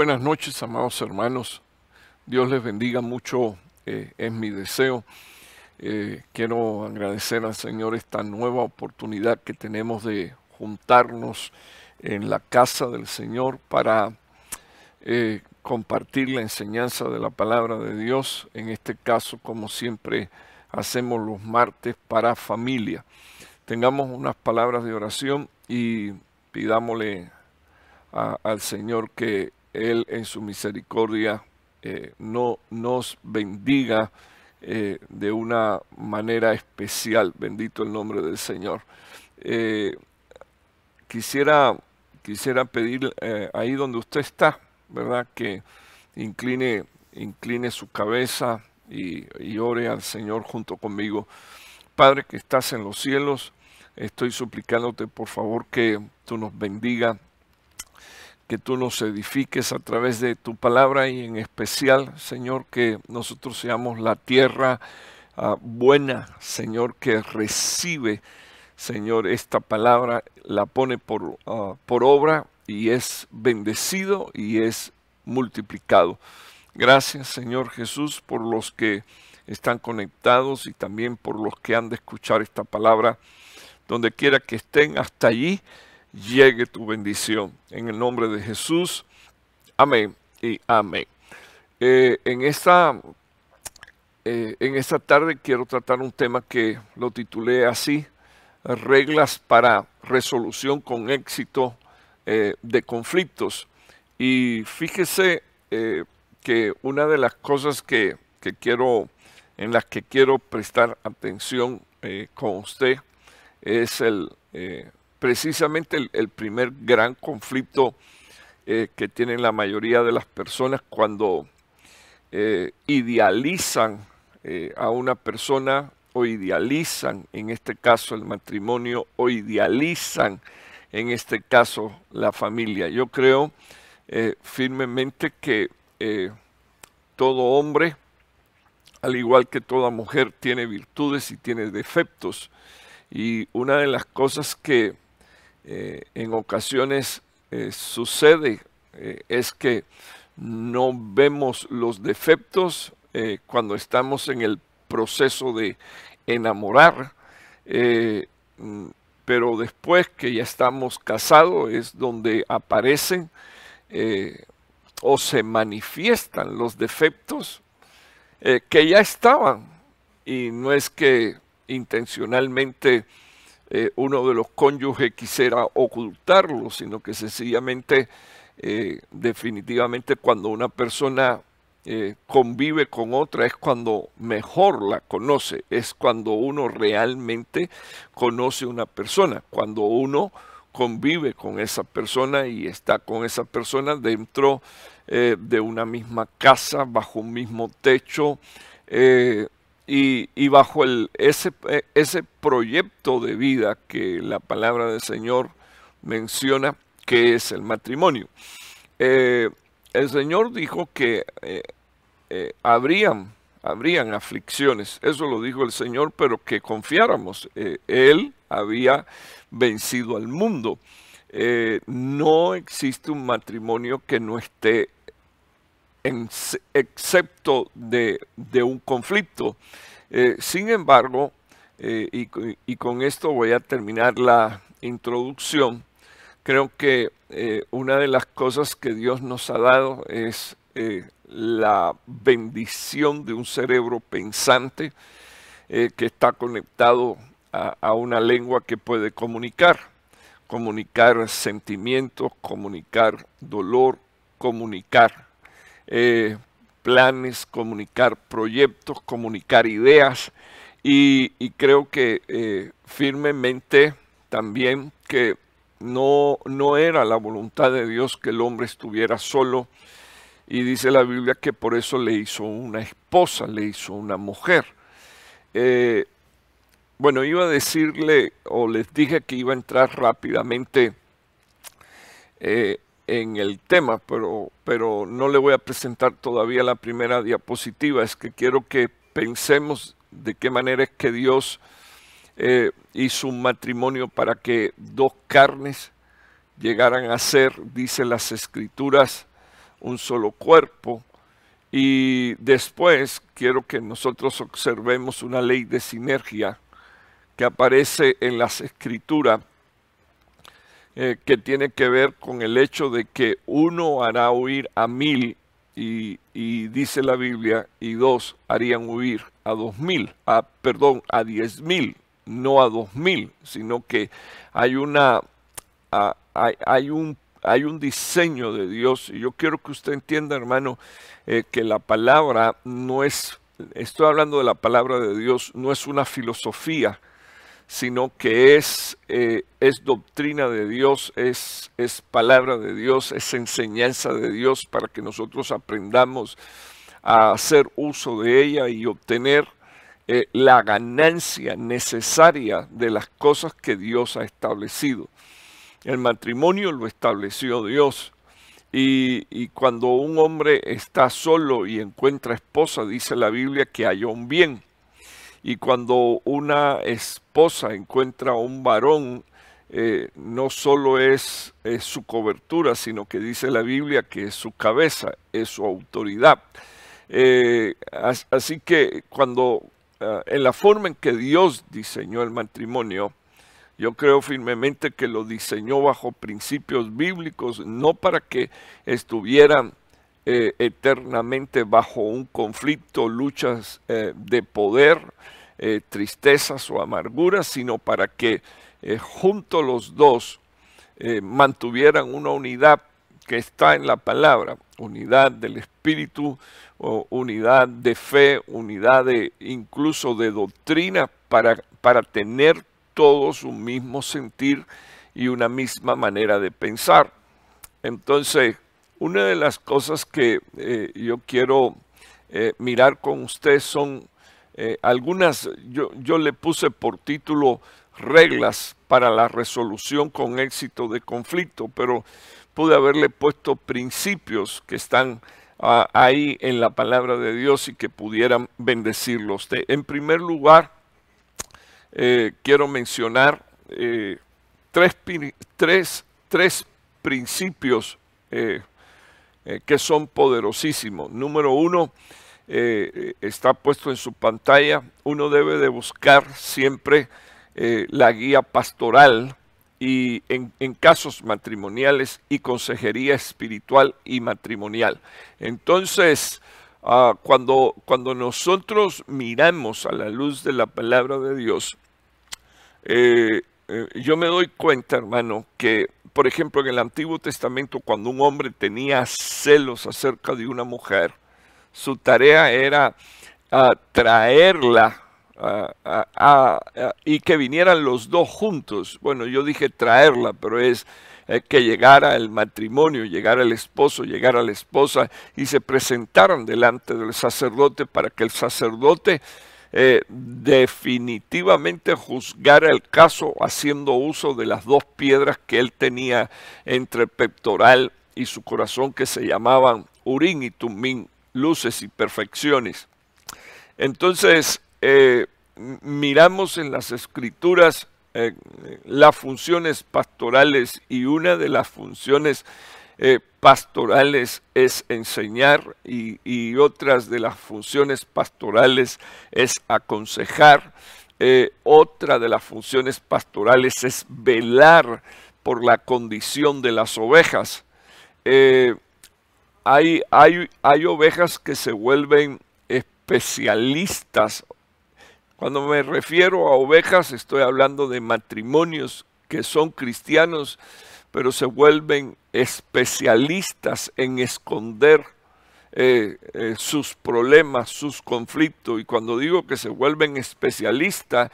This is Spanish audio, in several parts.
Buenas noches, amados hermanos. Dios les bendiga mucho, eh, es mi deseo. Eh, quiero agradecer al Señor esta nueva oportunidad que tenemos de juntarnos en la casa del Señor para eh, compartir la enseñanza de la palabra de Dios. En este caso, como siempre hacemos los martes para familia. Tengamos unas palabras de oración y pidámosle al Señor que Él en su misericordia eh, no, nos bendiga eh, de una manera especial. Bendito el nombre del Señor. Eh, quisiera, quisiera pedir ahí donde usted está, ¿verdad? Que incline, incline su cabeza y, y ore al Señor junto conmigo. Padre que estás en los cielos, estoy suplicándote por favor que tú nos bendiga que tú nos edifiques a través de tu palabra y en especial, Señor, que nosotros seamos la tierra ah, buena, Señor, que recibe, Señor, esta palabra, la pone por, ah, por obra y es bendecido y es multiplicado. Gracias, Señor Jesús, por los que están conectados y también por los que han de escuchar esta palabra, donde quiera que estén hasta allí llegue tu bendición. En el nombre de Jesús. Amén y amén. Eh, en, esta, eh, en esta tarde quiero tratar un tema que lo titulé así, reglas para resolución con éxito eh, de conflictos. Y fíjese que una de las cosas que, que, quiero, en las que quiero prestar atención con usted es el precisamente el, primer gran conflicto eh, que tienen la mayoría de las personas cuando eh, idealizan eh, a una persona o idealizan en este caso el matrimonio o idealizan en este caso la familia. Yo creo firmemente que todo hombre, al igual que toda mujer, tiene virtudes y tiene defectos. Y una de las cosas que eh, en ocasiones eh, sucede eh, es que no vemos los defectos cuando estamos en el proceso de enamorar, mm, pero después que ya estamos casados es donde aparecen o se manifiestan los defectos que ya estaban. Y no es que intencionalmente eh, uno de los cónyuges quisiera ocultarlo, sino que sencillamente, eh, definitivamente cuando una persona eh, convive con otra es cuando mejor la conoce, es cuando uno realmente conoce una persona, cuando uno convive con esa persona y está con esa persona dentro de una misma casa, bajo un mismo techo, y, bajo el, ese, ese proyecto de vida que la palabra del Señor menciona, que es el matrimonio. Eh, el Señor dijo que eh, eh, habrían, habrían aflicciones, eso lo dijo el Señor, pero que confiáramos. él había vencido al mundo. no existe un matrimonio que no esté excepto de, un conflicto. Eh, sin embargo, eh, y, con esto voy a terminar la introducción, creo que eh, una de las cosas que Dios nos ha dado es la bendición de un cerebro pensante que está conectado a, a una lengua que puede comunicar, comunicar sentimientos, comunicar dolor, comunicar eh, planes, comunicar proyectos, comunicar ideas y, creo que eh, firmemente también que no, no era la voluntad de Dios que el hombre estuviera solo y dice la Biblia que por eso le hizo una esposa, le hizo una mujer. Eh, bueno, iba a decirle, o les dije que iba a entrar rápidamente en el tema, pero, pero no le voy a presentar todavía la primera diapositiva. Es que quiero que pensemos de qué manera es que Dios eh, hizo un matrimonio para que dos carnes llegaran a ser, dice las escrituras, un solo cuerpo. Y después quiero que nosotros observemos una ley de sinergia que aparece en las escrituras eh, que tiene que ver con el hecho de que uno hará huir a mil y, dice la Biblia, y dos harían huir a dos mil, a, perdón, a diez mil, no a dos mil, sino que hay una, hay, un, hay un diseño de Dios. Y yo quiero que usted entienda, hermano, eh, que la palabra no es, estoy hablando de la palabra de Dios, no es una filosofía, sino que es, eh, es doctrina de Dios, es, es palabra de Dios, es enseñanza de Dios para que nosotros aprendamos a hacer uso de ella y obtener eh, la ganancia necesaria de las cosas que Dios ha establecido. El matrimonio lo estableció Dios. Y, y, cuando un hombre está solo y encuentra esposa, dice la Biblia que halló un bien. Y cuando una esposa encuentra a un varón, eh, no solo es, su cobertura, sino que dice la Biblia que es su cabeza, es su autoridad. Eh, así que cuando ah, en la forma en que Dios diseñó el matrimonio, yo creo firmemente que lo diseñó bajo principios bíblicos, no para que estuvieran eh, eternamente bajo un conflicto, luchas eh, de poder, eh, tristezas o amarguras, sino para que juntos los dos mantuvieran una unidad que está en la palabra, unidad del espíritu, unidad de fe, unidad de incluso de doctrina para, para tener todos un mismo sentir y una misma manera de pensar. Entonces, una de las cosas que eh, yo quiero eh, mirar con usted son eh, algunas, yo, le puse por título reglas para la resolución con éxito de conflicto, pero pude haberle puesto principios que están ah, ahí en la palabra de Dios y que pudieran bendecirlo usted. En primer lugar, quiero mencionar tres, tres, tres principios que son poderosísimos. Número uno, eh, está puesto en su pantalla, uno debe de buscar siempre eh, la guía pastoral y en, casos matrimoniales y consejería espiritual y matrimonial. Entonces, ah, cuando, cuando nosotros miramos a la luz de la palabra de Dios, yo me doy cuenta, hermano, que por ejemplo, en el Antiguo Testamento, cuando un hombre tenía celos acerca de una mujer, su tarea era ah, traerla y que vinieran los dos juntos. Bueno, yo dije traerla, pero es eh, que llegara el matrimonio, llegara el esposo, llegara la esposa y se presentaran delante del sacerdote para que el sacerdote eh, definitivamente juzgar el caso haciendo uso de las dos piedras que él tenía entre el pectoral y su corazón que se llamaban Urín y Tumín, luces y perfecciones. Entonces, eh, miramos en las escrituras eh, las funciones pastorales y una de las funciones eh, pastorales es enseñar y, otras de las funciones pastorales es aconsejar. Eh, otra de las funciones pastorales es velar por la condición de las ovejas. Eh, hay, hay, hay ovejas que se vuelven especialistas. Cuando me refiero a ovejas estoy hablando de matrimonios que son cristianos pero se vuelven especialistas en esconder eh, eh, sus problemas, sus conflictos. Y cuando digo que se vuelven especialistas,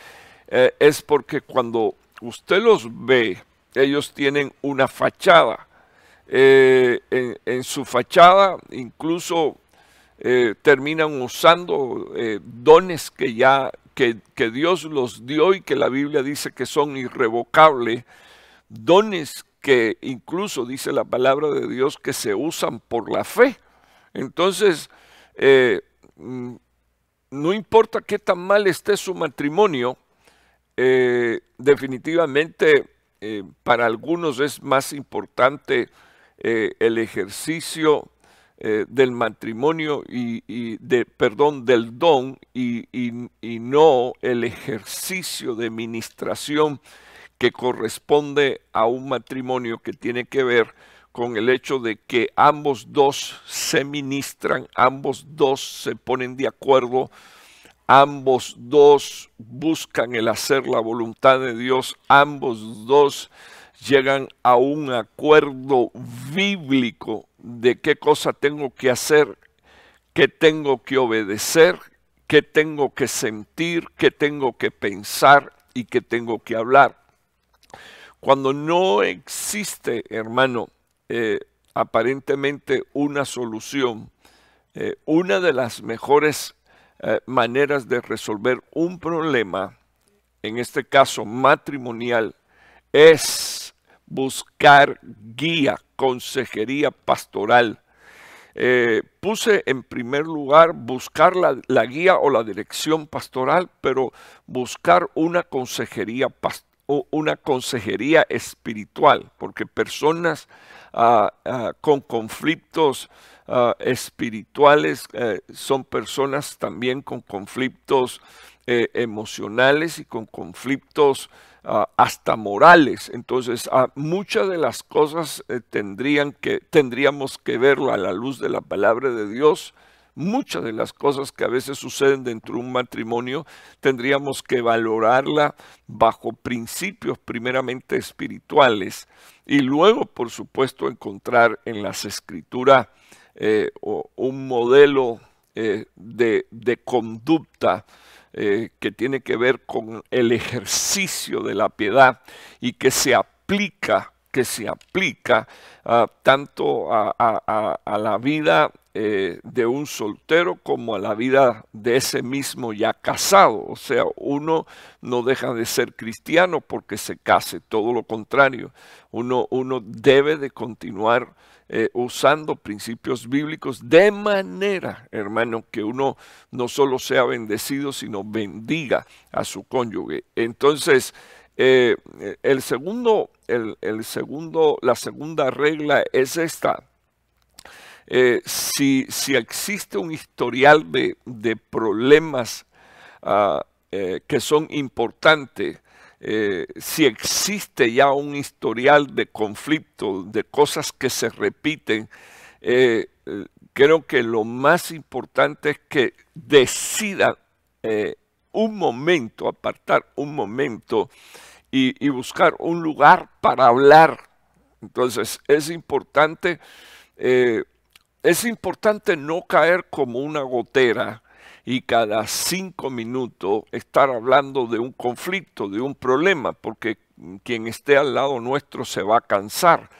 eh, es porque cuando usted los ve, ellos tienen una fachada. En, su fachada incluso terminan usando dones que ya que, Dios los dio y que la Biblia dice que son irrevocables, dones que incluso dice la palabra de Dios que se usan por la fe. Entonces, eh, mm, no importa qué tan mal esté su matrimonio, eh, definitivamente eh, para algunos es más importante el ejercicio del matrimonio y, de, perdón, del don y, y, no el ejercicio de ministración que corresponde a un matrimonio que tiene que ver con el hecho de que ambos dos se ministran, ambos dos se ponen de acuerdo, ambos dos buscan el hacer la voluntad de Dios, ambos dos llegan a un acuerdo bíblico de qué cosa tengo que hacer, qué tengo que obedecer, qué tengo que sentir, qué tengo que pensar y qué tengo que hablar. Cuando no existe, hermano, eh, aparentemente una solución, eh, una de las mejores eh, maneras de resolver un problema, en este caso matrimonial, es buscar guía, consejería pastoral. Puse en primer lugar buscar la, guía o la dirección pastoral, pero buscar una consejería o una consejería espiritual, porque personas ah, ah, con conflictos ah, espirituales eh, son personas también con conflictos eh, emocionales y con conflictos hasta morales. Entonces, muchas de las cosas eh, tendrían que, tendríamos que verlo a la luz de la palabra de Dios. Muchas de las cosas que a veces suceden dentro de un matrimonio tendríamos que valorarla bajo principios primeramente espirituales y luego, por supuesto, encontrar en las escrituras eh, un modelo eh, de, conducta eh, que tiene que ver con el ejercicio de la piedad y que se aplica, que se aplica ah, tanto a, la vida eh, de un soltero como a la vida de ese mismo ya casado. O sea, uno no deja de ser cristiano porque se case, todo lo contrario. Uno, uno debe de continuar eh, usando principios bíblicos de manera, hermano, que uno no solo sea bendecido, sino bendiga a su cónyuge. Entonces, eh, el segundo, el, segundo, la segunda regla es esta. Eh, si, existe un historial de, problemas ah, que son importantes, eh, si existe ya un historial de conflicto, de cosas que se repiten, eh, creo que lo más importante es que decida eh, un momento, apartar un momento y, buscar un lugar para hablar. Entonces es importante, es importante no caer como una gotera y cada cinco minutos estar hablando de un conflicto, de un problema, porque quien esté al lado nuestro se va a cansar.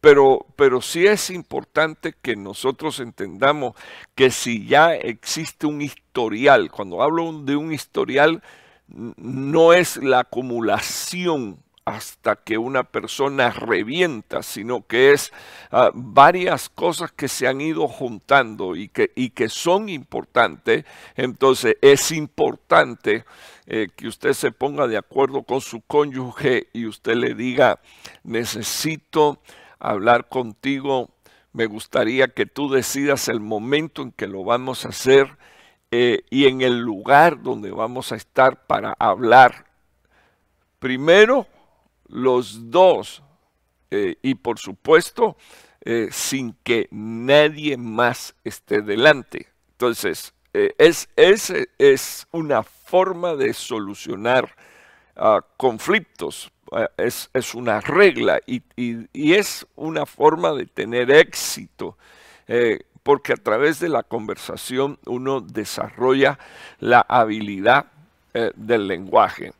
Pero, pero sí es importante que nosotros entendamos que si ya existe un historial, cuando hablo de un historial, no es la acumulación hasta que una persona revienta, sino que es ah, varias cosas que se han ido juntando y que, y que son importantes. Entonces es importante eh, que usted se ponga de acuerdo con su cónyuge y usted le diga, necesito hablar contigo, me gustaría que tú decidas el momento en que lo vamos a hacer eh, y en el lugar donde vamos a estar para hablar. Primero, los dos eh, y por supuesto eh, sin que nadie más esté delante. Entonces, eh, es, es, una forma de solucionar ah, conflictos, es, una regla y, y, es una forma de tener éxito, porque a través de la conversación uno desarrolla la habilidad del lenguaje.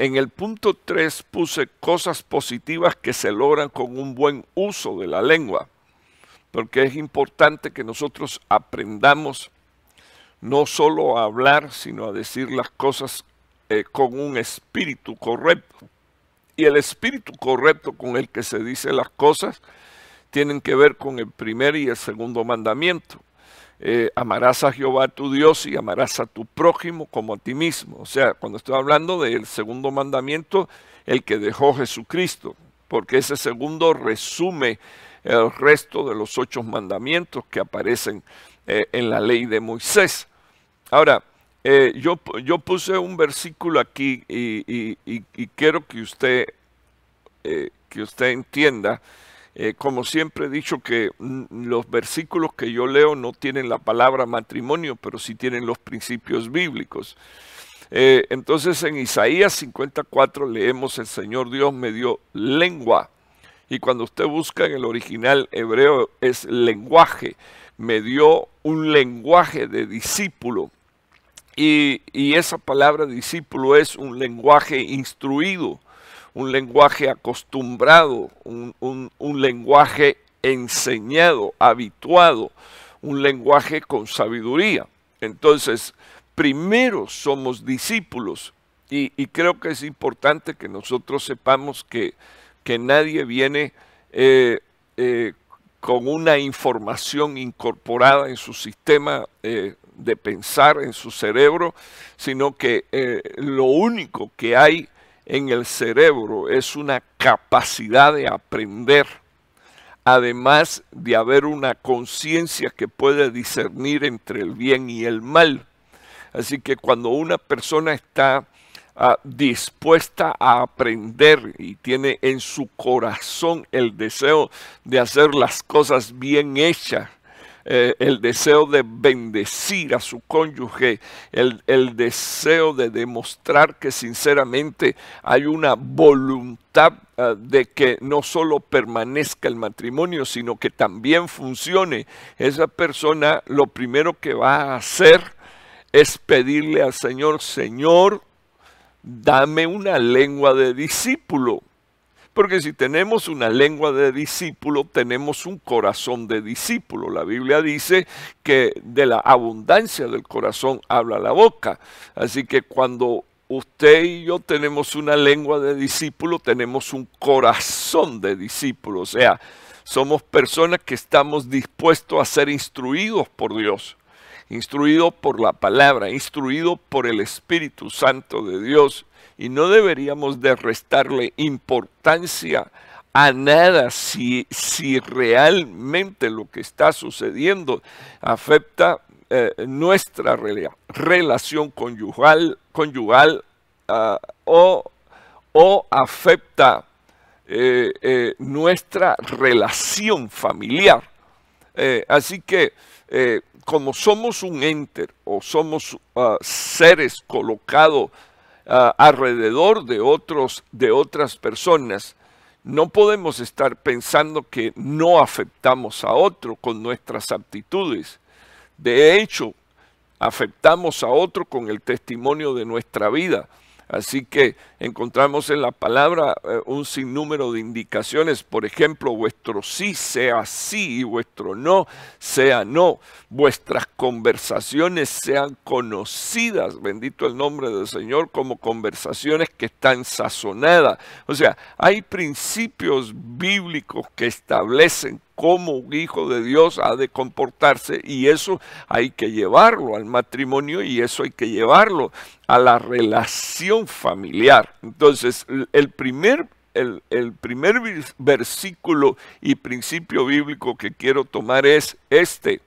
En el punto 3 puse cosas positivas que se logran con un buen uso de la lengua, porque es importante que nosotros aprendamos no solo a hablar, sino a decir las cosas eh, con un espíritu correcto. Y el espíritu correcto con el que se dicen las cosas tienen que ver con el primer y el segundo mandamiento. Eh, amarás a Jehová tu Dios y amarás a tu prójimo como a ti mismo. O sea, cuando estoy hablando del segundo mandamiento, el que dejó Jesucristo. porque ese segundo resume el resto de los ocho mandamientos que aparecen eh, en la ley de Moisés. Ahora, eh, yo, yo, puse un versículo aquí y, quiero que usted, que usted entienda, como siempre he dicho que mm, los versículos que yo leo no tienen la palabra matrimonio, pero sí tienen los principios bíblicos. entonces en Isaías 54 leemos, el Señor Dios me dio lengua y cuando usted busca en el original hebreo es lenguaje. Me dio un lenguaje de discípulo. Y, esa palabra discípulo es un lenguaje instruido, un lenguaje acostumbrado, un, un lenguaje enseñado, habituado, un lenguaje con sabiduría. Entonces, primero somos discípulos y, creo que es importante que nosotros sepamos que que nadie viene eh, eh, con una información incorporada en su sistema eh, de pensar, en su cerebro, sino que lo único que hay en el cerebro es una capacidad de aprender, además de haber una conciencia que puede discernir entre el bien y el mal. Así que cuando una persona está Ah, dispuesta a aprender y tiene en su corazón el deseo de hacer las cosas bien hechas, eh, el deseo de bendecir a su cónyuge, el, el, deseo de demostrar que sinceramente hay una voluntad ah, de que no solo permanezca el matrimonio, sino que también funcione. Esa persona lo primero que va a hacer es pedirle al Señor, Señor, dame una lengua de discípulo. Porque si tenemos una lengua de discípulo, tenemos un corazón de discípulo. La Biblia dice que de la abundancia del corazón habla la boca. Así que cuando usted y yo tenemos una lengua de discípulo, tenemos un corazón de discípulo. O sea, somos personas que estamos dispuestos a ser instruidos por Dios instruido por la palabra, instruido por el Espíritu Santo de Dios. Y no deberíamos de restarle importancia a nada si, si realmente lo que está sucediendo afecta eh, nuestra relación conyugal, conyugal ah, o, o, afecta eh, eh, nuestra relación familiar. Así que como somos un enter o somos ah, seres colocados ah, alrededor de, otros, de otras personas, no podemos estar pensando que no afectamos a otro con nuestras actitudes. De hecho, afectamos a otro con el testimonio de nuestra vida. Así que encontramos en la palabra eh, un sinnúmero de indicaciones. Por ejemplo, vuestro sí sea sí y vuestro no sea no. Vuestras conversaciones sean conocidas, bendito el nombre del Señor, como conversaciones que están sazonadas. O sea, hay principios bíblicos que establecen cómo un hijo de Dios ha de comportarse y eso hay que llevarlo al matrimonio y eso hay que llevarlo a la relación familiar. Entonces, el primer, el, el primer versículo y principio bíblico que quiero tomar es este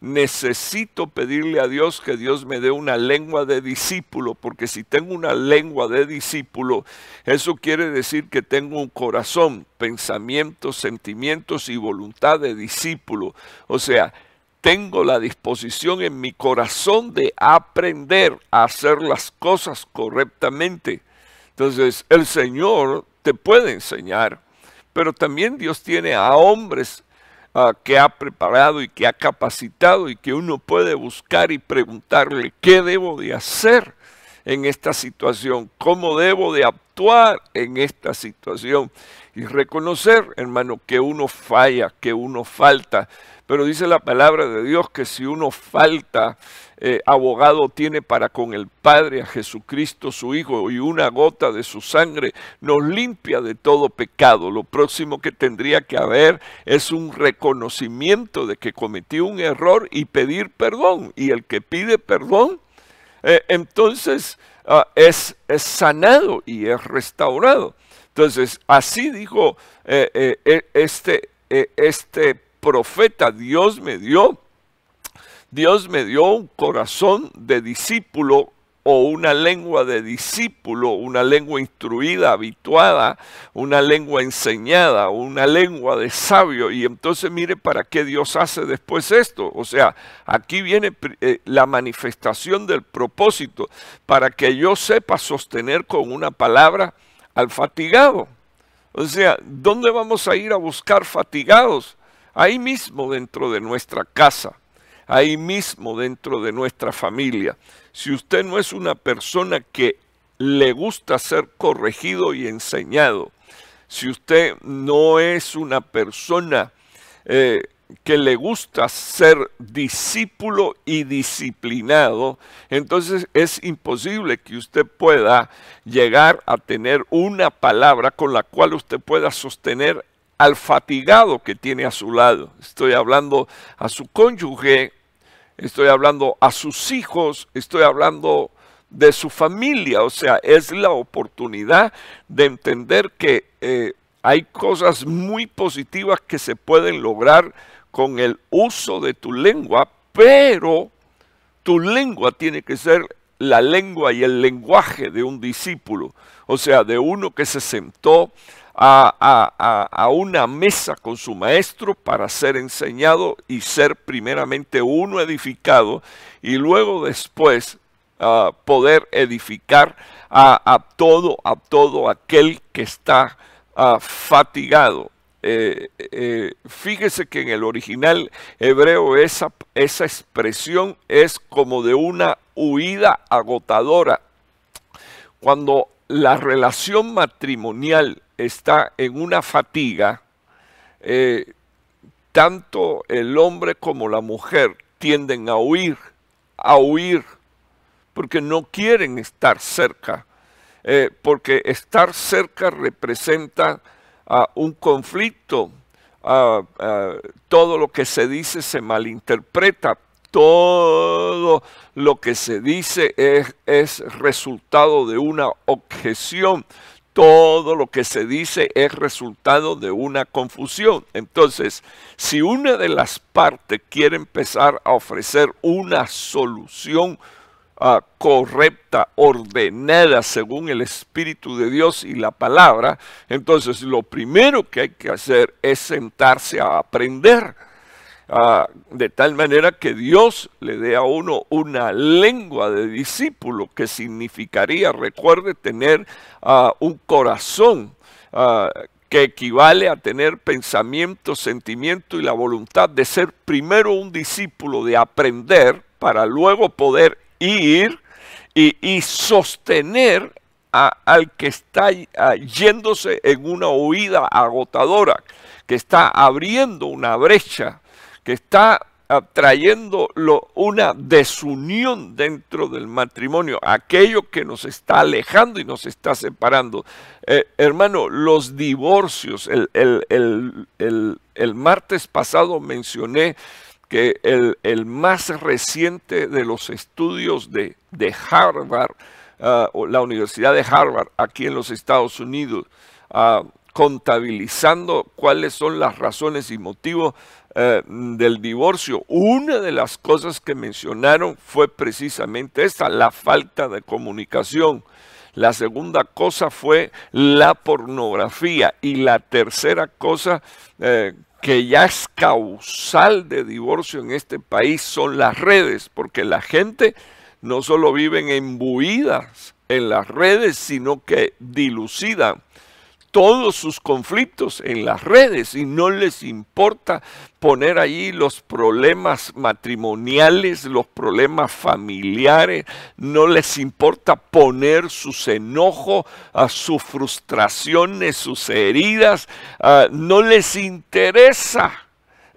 necesito pedirle a Dios que Dios me dé una lengua de discípulo, porque si tengo una lengua de discípulo, eso quiere decir que tengo un corazón, pensamientos, sentimientos y voluntad de discípulo. O sea, tengo la disposición en mi corazón de aprender a hacer las cosas correctamente. Entonces, el Señor te puede enseñar, pero también Dios tiene a hombres Ah, que ha preparado y que ha capacitado y que uno puede buscar y preguntarle qué debo de hacer en esta situación, cómo debo de actuar en esta situación y reconocer, hermano, que uno falla, que uno falta, pero dice la palabra de Dios que si uno falta, eh, abogado tiene para con el Padre a Jesucristo su Hijo y una gota de su sangre nos limpia de todo pecado. Lo próximo que tendría que haber es un reconocimiento de que cometí un error y pedir perdón. Y el que pide perdón, eh, entonces ah, es, sanado y es restaurado. Entonces, así dijo eh, eh, este, este profeta, Dios me dio, Dios me dio un corazón de discípulo o una lengua de discípulo, una lengua instruida, habituada, una lengua enseñada, una lengua de sabio. Y entonces mire para qué Dios hace después esto. O sea, aquí viene eh, la manifestación del propósito, para que yo sepa sostener con una palabra al fatigado. O sea, ¿dónde vamos a ir a buscar fatigados? Ahí mismo dentro de nuestra casa, ahí mismo dentro de nuestra familia si usted no es una persona que le gusta ser corregido y enseñado, si usted no es una persona eh, que le gusta ser discípulo y disciplinado, entonces es imposible que usted pueda llegar a tener una palabra con la cual usted pueda sostener al fatigado que tiene a su lado. Estoy hablando a su cónyuge estoy hablando a sus hijos, estoy hablando de su familia, o sea, es la oportunidad de entender que eh, hay cosas muy positivas que se pueden lograr con el uso de tu lengua, pero tu lengua tiene que ser la lengua y el lenguaje de un discípulo, o sea, de uno que se sentó a, una mesa con su maestro para ser enseñado y ser primeramente uno edificado y luego después ah, poder edificar a, todo, a todo aquel que está ah, fatigado. Eh, eh, fíjese que en el original hebreo esa, esa expresión es como de una huida agotadora. Cuando la relación matrimonial está en una fatiga, eh, tanto el hombre como la mujer tienden a huir, a huir, porque no quieren estar cerca, eh, porque estar cerca representa ah, un conflicto, ah, ah, todo lo que se dice se malinterpreta, todo lo que se dice es, es resultado de una objeción, todo lo que se dice es resultado de una confusión. Entonces, si una de las partes quiere empezar a ofrecer una solución ah, correcta, ordenada según el Espíritu de Dios y la palabra, entonces lo primero que hay que hacer es sentarse a aprender Ah, de tal manera que Dios le dé a uno una lengua de discípulo, que significaría, recuerde, tener ah, un corazón ah, que equivale a tener pensamiento, sentimiento y la voluntad de ser primero un discípulo, de aprender, para luego poder ir y, sostener al que está yéndose en una huida agotadora, que está abriendo una brecha está trayendo una desunión dentro del matrimonio, aquello que nos está alejando y nos está separando. Eh, hermano, los divorcios, el, martes pasado mencioné que el, más reciente de los estudios de, Harvard, ah, la Universidad de Harvard aquí en los Estados Unidos, ah, contabilizando cuáles son las razones y motivos eh, del divorcio, una de las cosas que mencionaron fue precisamente esta, la falta de comunicación. La segunda cosa fue la pornografía. Y la tercera cosa eh, que ya es causal de divorcio en este país son las redes, porque la gente no solo vive embuidas en las redes, sino que dilucidan todos sus conflictos en las redes y no les importa poner allí los problemas matrimoniales, los problemas familiares, no les importa poner sus enojos, sus frustraciones, sus heridas, no les interesa.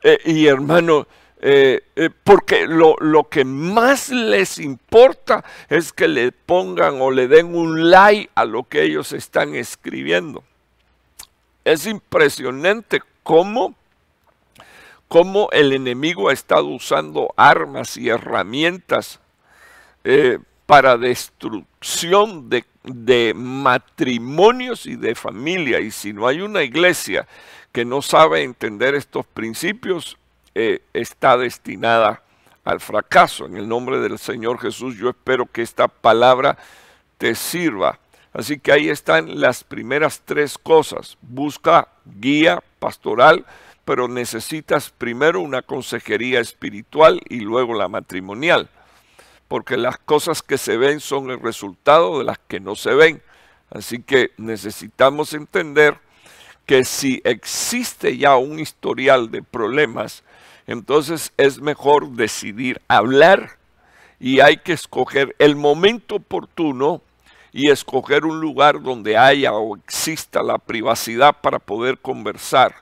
Eh, y hermano, eh, eh, porque lo, lo, que más les importa es que le pongan o le den un like a lo que ellos están escribiendo. Es impresionante cómo, cómo el enemigo ha estado usando armas y herramientas eh, para destrucción de, matrimonios y de familia. Y si no hay una iglesia que no sabe entender estos principios, eh, está destinada al fracaso. En el nombre del Señor Jesús, yo espero que esta palabra te sirva. Así que ahí están las primeras tres cosas. Busca guía pastoral, pero necesitas primero una consejería espiritual y luego la matrimonial. Porque las cosas que se ven son el resultado de las que no se ven. Así que necesitamos entender que si existe ya un historial de problemas, entonces es mejor decidir hablar y hay que escoger el momento oportuno y escoger un lugar donde haya o exista la privacidad para poder conversar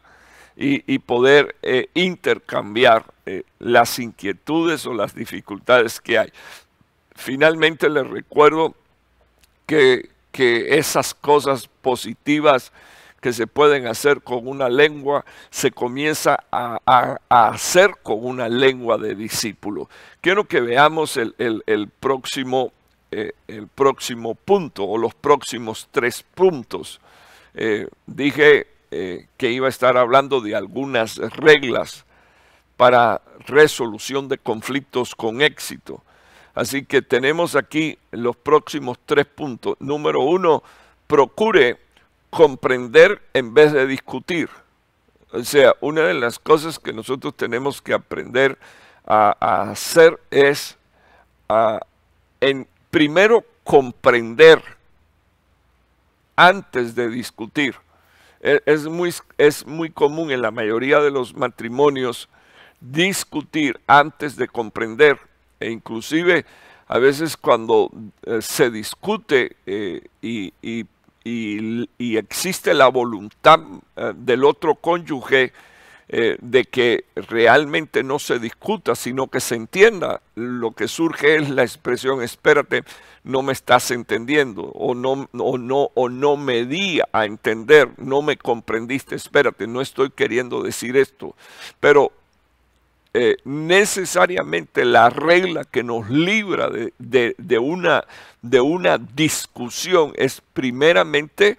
y, poder eh, intercambiar eh, las inquietudes o las dificultades que hay. Finalmente les recuerdo que, que esas cosas positivas que se pueden hacer con una lengua, se comienza a, hacer con una lengua de discípulo. Quiero que veamos el, próximo, eh, el próximo punto o los próximos tres puntos. Eh, dije eh, que iba a estar hablando de algunas reglas para resolución de conflictos con éxito. Así que tenemos aquí los próximos tres puntos. Número uno, procure comprender en vez de discutir. O sea, una de las cosas que nosotros tenemos que aprender a, hacer es en, primero comprender antes de discutir. E, es, muy, es muy común en la mayoría de los matrimonios discutir antes de comprender e inclusive a veces cuando eh, se discute eh, y, y y, existe la voluntad eh, del otro cónyuge eh, de que realmente no se discuta, sino que se entienda, lo que surge es la expresión, espérate, no me estás entendiendo, o no, o no, o no me di a entender, no me comprendiste, espérate, no estoy queriendo decir esto. Pero eh, necesariamente la regla que nos libra de, una, de una, discusión es primeramente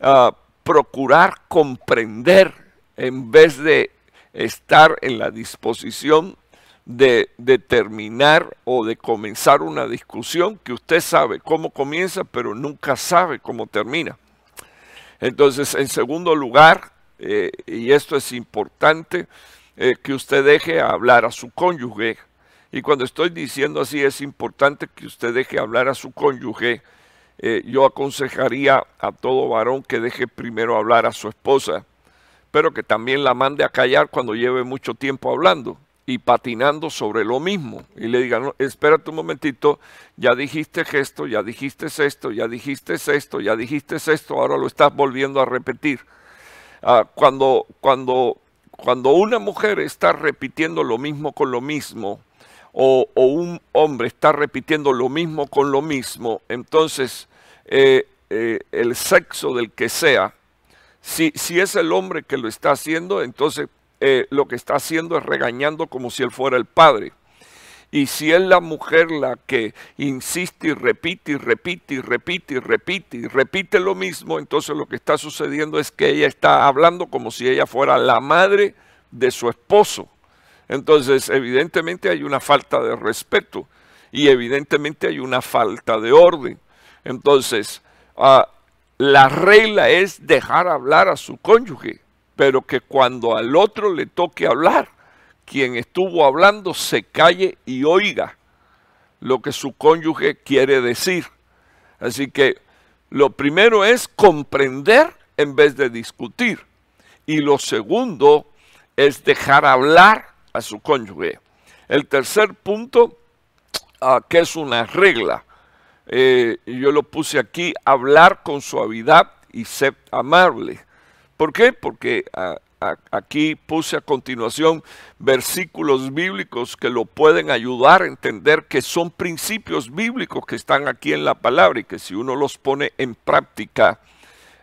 ah, procurar comprender en vez de estar en la disposición de, de, terminar o de comenzar una discusión que usted sabe cómo comienza, pero nunca sabe cómo termina. Entonces, en segundo lugar, eh, y esto es importante, eh, que usted deje hablar a su cónyuge. Y cuando estoy diciendo así, es importante que usted deje hablar a su cónyuge. Eh, yo aconsejaría a todo varón que deje primero hablar a su esposa, pero que también la mande a callar cuando lleve mucho tiempo hablando y patinando sobre lo mismo. Y le diga, no, espérate un momentito, ya dijiste esto, ya dijiste esto, ya dijiste esto, ya dijiste esto, ahora lo estás volviendo a repetir. Ah, cuando, cuando cuando una mujer está repitiendo lo mismo con lo mismo, o, un hombre está repitiendo lo mismo con lo mismo, entonces eh, eh, el sexo del que sea, si, es el hombre que lo está haciendo, entonces eh, lo que está haciendo es regañando como si él fuera el padre. Y si es la mujer la que insiste y repite y repite y repite y repite y repite lo mismo, entonces lo que está sucediendo es que ella está hablando como si ella fuera la madre de su esposo. Entonces, evidentemente hay una falta de respeto y evidentemente hay una falta de orden. Entonces, ah, la regla es dejar hablar a su cónyuge, pero que cuando al otro le toque hablar, quien estuvo hablando se calle y oiga lo que su cónyuge quiere decir. Así que lo primero es comprender en vez de discutir. Y lo segundo es dejar hablar a su cónyuge. El tercer punto, ah, que es una regla, eh, yo lo puse aquí, hablar con suavidad y ser amable. ¿Por qué? Porque ah, aquí puse a continuación versículos bíblicos que lo pueden ayudar a entender que son principios bíblicos que están aquí en la palabra y que si uno los pone en práctica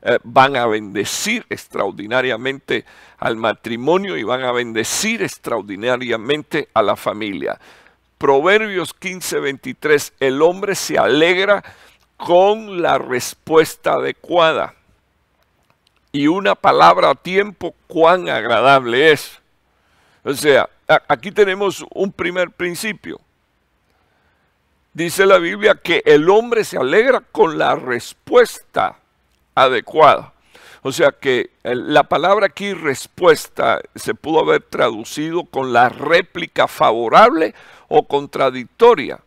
eh, van a bendecir extraordinariamente al matrimonio y van a bendecir extraordinariamente a la familia. Proverbios 15, 23, el hombre se alegra con la respuesta adecuada. Y una palabra a tiempo, cuán agradable es. O sea, aquí tenemos un primer principio. Dice la Biblia que el hombre se alegra con la respuesta adecuada. O sea que la palabra aquí respuesta se pudo haber traducido con la réplica favorable o contradictoria.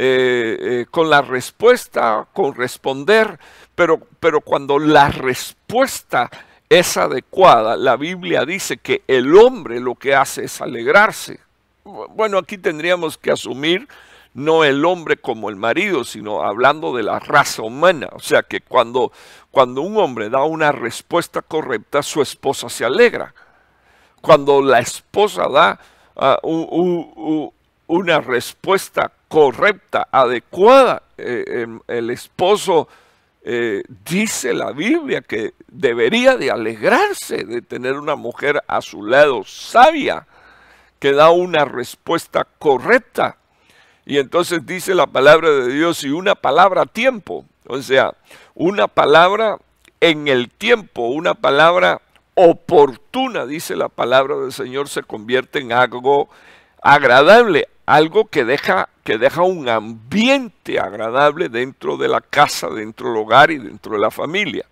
Eh, eh, con la respuesta, con responder, pero, pero cuando la respuesta es adecuada, la Biblia dice que el hombre lo que hace es alegrarse. Bueno, aquí tendríamos que asumir no el hombre como el marido, sino hablando de la raza humana. O sea que cuando, cuando un hombre da una respuesta correcta, su esposa se alegra. Cuando la esposa da ah, una respuesta correcta, adecuada, eh, em, el esposo eh, dice la Biblia que debería de alegrarse de tener una mujer a su lado sabia, que da una respuesta correcta y entonces dice la palabra de Dios y una palabra a tiempo. O sea, una palabra en el tiempo, una palabra oportuna, dice la palabra del Señor, se convierte en algo agradable, algo que deja, que deja un ambiente agradable dentro de la casa, dentro del hogar y dentro de la familia.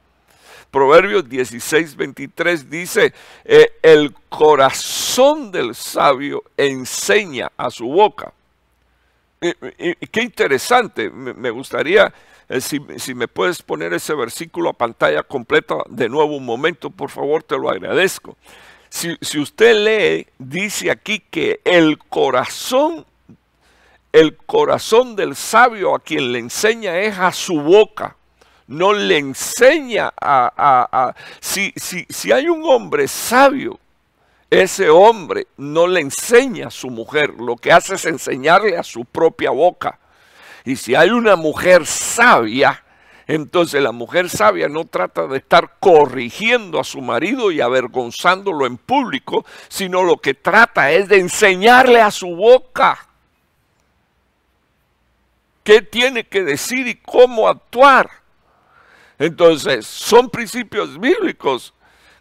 Proverbios 16, 23 dice, eh, el corazón del sabio enseña a su boca qué interesante, me gustaría, eh, si, me puedes poner ese versículo a pantalla completa de nuevo un momento, por favor, te lo agradezco. Si, si usted lee, dice aquí que el corazón, el corazón del sabio a quien le enseña es a su boca no le enseña a... a, a si, si, si, hay un hombre sabio ese hombre no le enseña a su mujer, lo que hace es enseñarle a su propia boca. Y si hay una mujer sabia, entonces la mujer sabia no trata de estar corrigiendo a su marido y avergonzándolo en público, sino lo que trata es de enseñarle a su boca qué tiene que decir y cómo actuar. Entonces, son principios bíblicos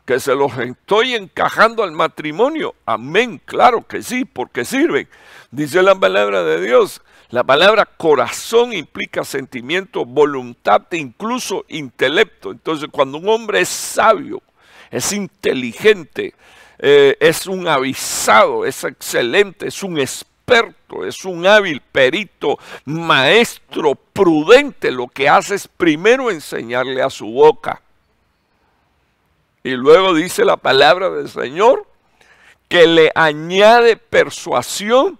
que se los estoy encajando al matrimonio. Amén, claro que sí, porque sirven. Dice la palabra de Dios. La palabra corazón implica sentimiento, voluntad e incluso intelecto. Entonces, cuando un hombre es sabio, es inteligente, eh, es un avisado, es excelente, es un experto, es un hábil perito, maestro, prudente, lo que hace es primero enseñarle a su boca y luego dice la palabra del Señor que le añade persuasión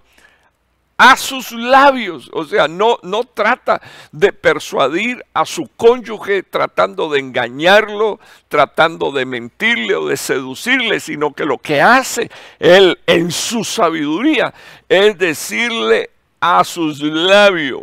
a sus labios. O sea, no, no trata de persuadir a su cónyuge tratando de engañarlo, tratando de mentirle o de seducirle, sino que lo que hace él en su sabiduría es decirle a sus labios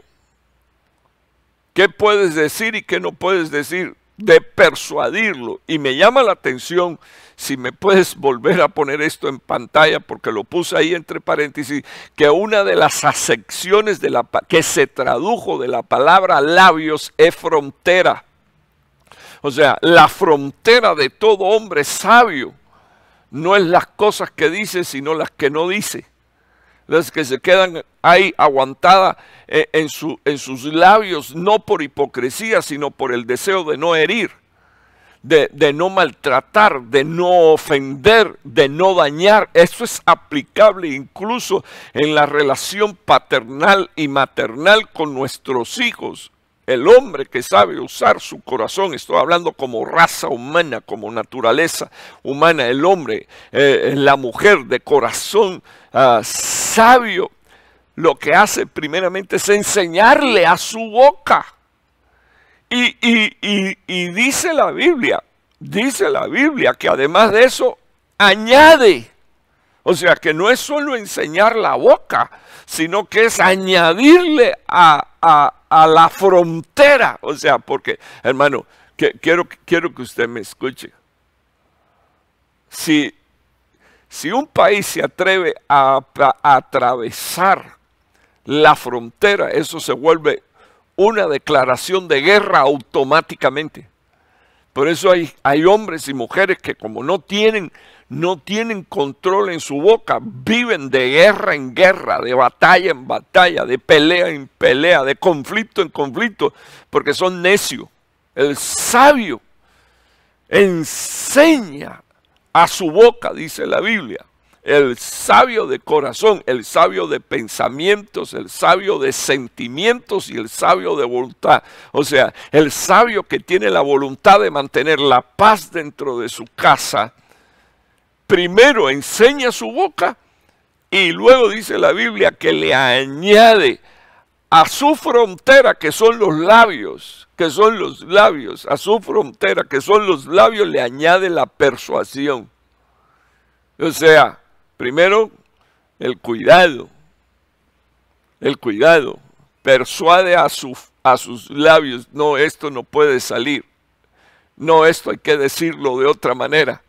qué puedes decir y qué no puedes decir de persuadirlo. Y me llama la atención, si me puedes volver a poner esto en pantalla, porque lo puse ahí entre paréntesis, que una de las acepciones de la, que se tradujo de la palabra labios es frontera. O sea, la frontera de todo hombre sabio no es las cosas que dice, sino las que no dice las que se quedan ahí aguantadas eh, en, su, en sus labios, no por hipocresía, sino por el deseo de no herir, de, de, no maltratar, de no ofender, de no dañar. Eso es aplicable incluso en la relación paternal y maternal con nuestros hijos. El hombre que sabe usar su corazón, estoy hablando como raza humana, como naturaleza humana, el hombre, eh, la mujer de corazón ah, sabio, lo que hace primeramente es enseñarle a su boca. Y, y dice la Biblia, dice la Biblia que además de eso añade o sea que no es solo enseñar la boca, sino que es añadirle a, la frontera. O sea, porque, hermano, que, quiero, quiero que usted me escuche. Si, si un país se atreve a, a atravesar la frontera, eso se vuelve una declaración de guerra automáticamente. Por eso hay, hombres y mujeres que como no tienen, no tienen control en su boca, viven de guerra en guerra, de batalla en batalla, de pelea en pelea, de conflicto en conflicto, porque son necios. El sabio enseña a su boca, dice la Biblia, el sabio de corazón, el sabio de pensamientos, el sabio de sentimientos y el sabio de voluntad. O sea, el sabio que tiene la voluntad de mantener la paz dentro de su casa, primero enseña su boca y luego dice la Biblia que le añade a su frontera, que son los labios, que son los labios, a su frontera, que son los labios, le añade la persuasión. O sea, Primero, el cuidado. El cuidado. Persuade a, sus labios, no, esto no puede salir. No, esto hay que decirlo de otra manera.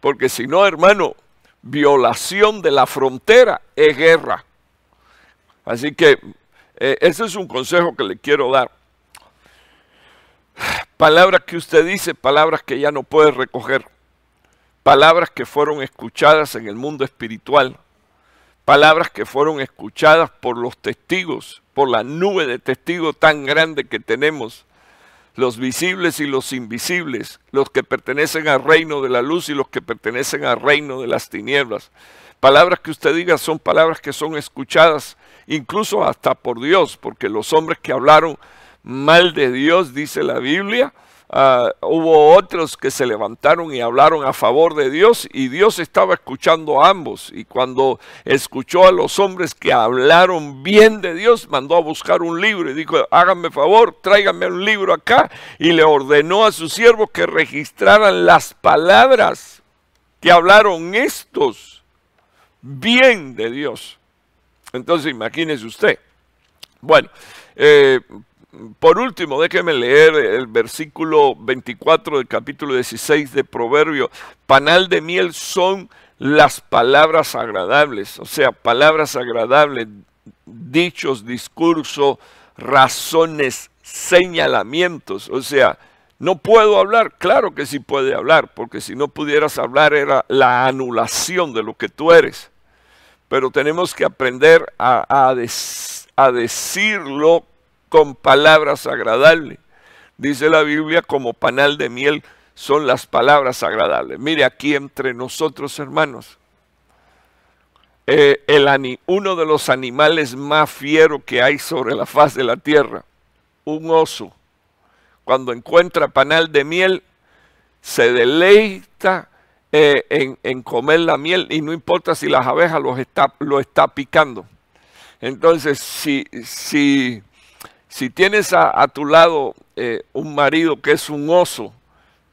Porque si no, hermano, violación de la frontera es guerra. Así que eh, ese es un consejo que le quiero dar. Palabras que usted dice, palabras que ya no puede recoger palabras que fueron escuchadas en el mundo espiritual, palabras que fueron escuchadas por los testigos, por la nube de testigos tan grande que tenemos, los visibles y los invisibles, los que pertenecen al reino de la luz y los que pertenecen al reino de las tinieblas. Palabras que usted diga son palabras que son escuchadas incluso hasta por Dios, porque los hombres que hablaron mal de Dios, dice la Biblia, Ah, hubo otros que se levantaron y hablaron a favor de Dios y Dios estaba escuchando a ambos. Y cuando escuchó a los hombres que hablaron bien de Dios, mandó a buscar un libro y dijo, háganme favor, tráiganme un libro acá. Y le ordenó a sus siervos que registraran las palabras que hablaron estos bien de Dios. Entonces imagínese usted. Bueno, eh, por último, déjeme leer el versículo 24 del capítulo 16 de Proverbio. Panal de miel son las palabras agradables, o sea, palabras agradables, dichos, discurso, razones, señalamientos. O sea, no puedo hablar, claro que sí puede hablar, porque si no pudieras hablar era la anulación de lo que tú eres. Pero tenemos que aprender a, a decirlo con palabras agradables. Dice la Biblia, como panal de miel son las palabras agradables. Mire aquí entre nosotros, hermanos, eh, uno de los animales más fieros que hay sobre la faz de la tierra, un oso, cuando encuentra panal de miel, se deleita eh, en, comer la miel y no importa si las abejas está, lo está picando. Entonces, si, si si tienes a, tu lado eh, un marido que es un oso,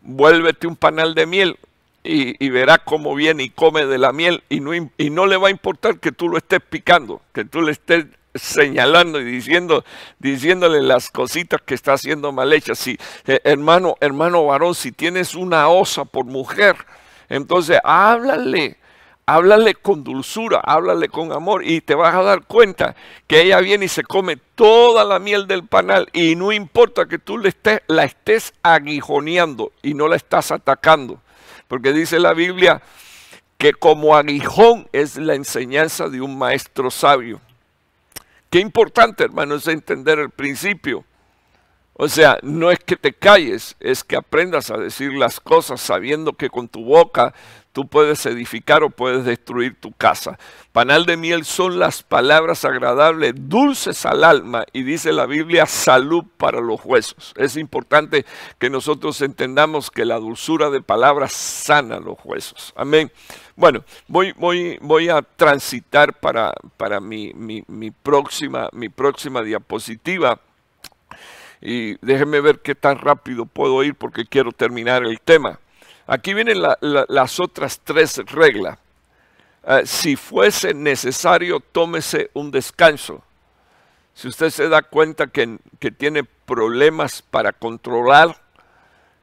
vuélvete un panal de miel y, y verás cómo viene y come de la miel y no, y no le va a importar que tú lo estés picando, que tú le estés señalando y diciendo, diciéndole las cositas que está haciendo mal hechas. Si, eh, hermano, hermano varón, si tienes una osa por mujer, entonces háblale, háblale con dulzura, háblale con amor y te vas a dar cuenta que ella viene y se come toda la miel del panal y no importa que tú le estés, la estés aguijoneando y no la estás atacando. Porque dice la Biblia que como aguijón es la enseñanza de un maestro sabio. Qué importante, hermano, es entender el principio. O sea, no es que te calles, es que aprendas a decir las cosas sabiendo que con tu boca Tú puedes edificar o puedes destruir tu casa. Panal de miel son las palabras agradables, dulces al alma y dice la Biblia salud para los huesos. Es importante que nosotros entendamos que la dulzura de palabras sana los huesos. Amén. Bueno, voy, voy, voy a transitar para, para mi, mi, próxima, mi próxima diapositiva. Y déjenme ver qué tan rápido puedo ir porque quiero terminar el tema. Aquí vienen las otras tres reglas. Eh, si fuese necesario, tómese un descanso. Si usted se da cuenta que, tiene problemas para controlar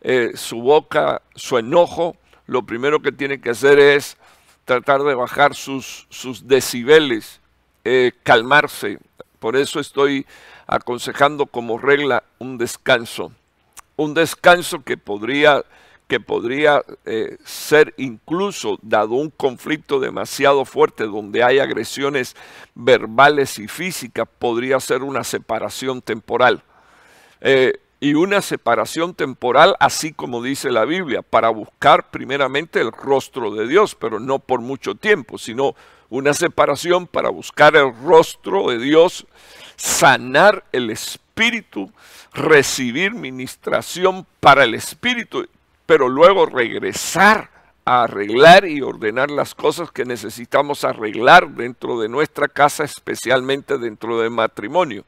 eh, su boca, su enojo, lo primero que tiene que hacer es tratar de bajar sus, sus decibeles, eh, calmarse, Por eso estoy aconsejando como regla un descanso. Un descanso que podría, que podría eh, ser incluso, dado un conflicto demasiado fuerte donde hay agresiones verbales y físicas, podría ser una separación temporal. Eh, y una separación temporal, así como dice la Biblia, para buscar primeramente el rostro de Dios, pero no por mucho tiempo, sino una separación para buscar el rostro de Dios, sanar el espíritu, recibir ministración para el espíritu, pero luego regresar a arreglar y ordenar las cosas que necesitamos arreglar dentro de nuestra casa, especialmente dentro del matrimonio.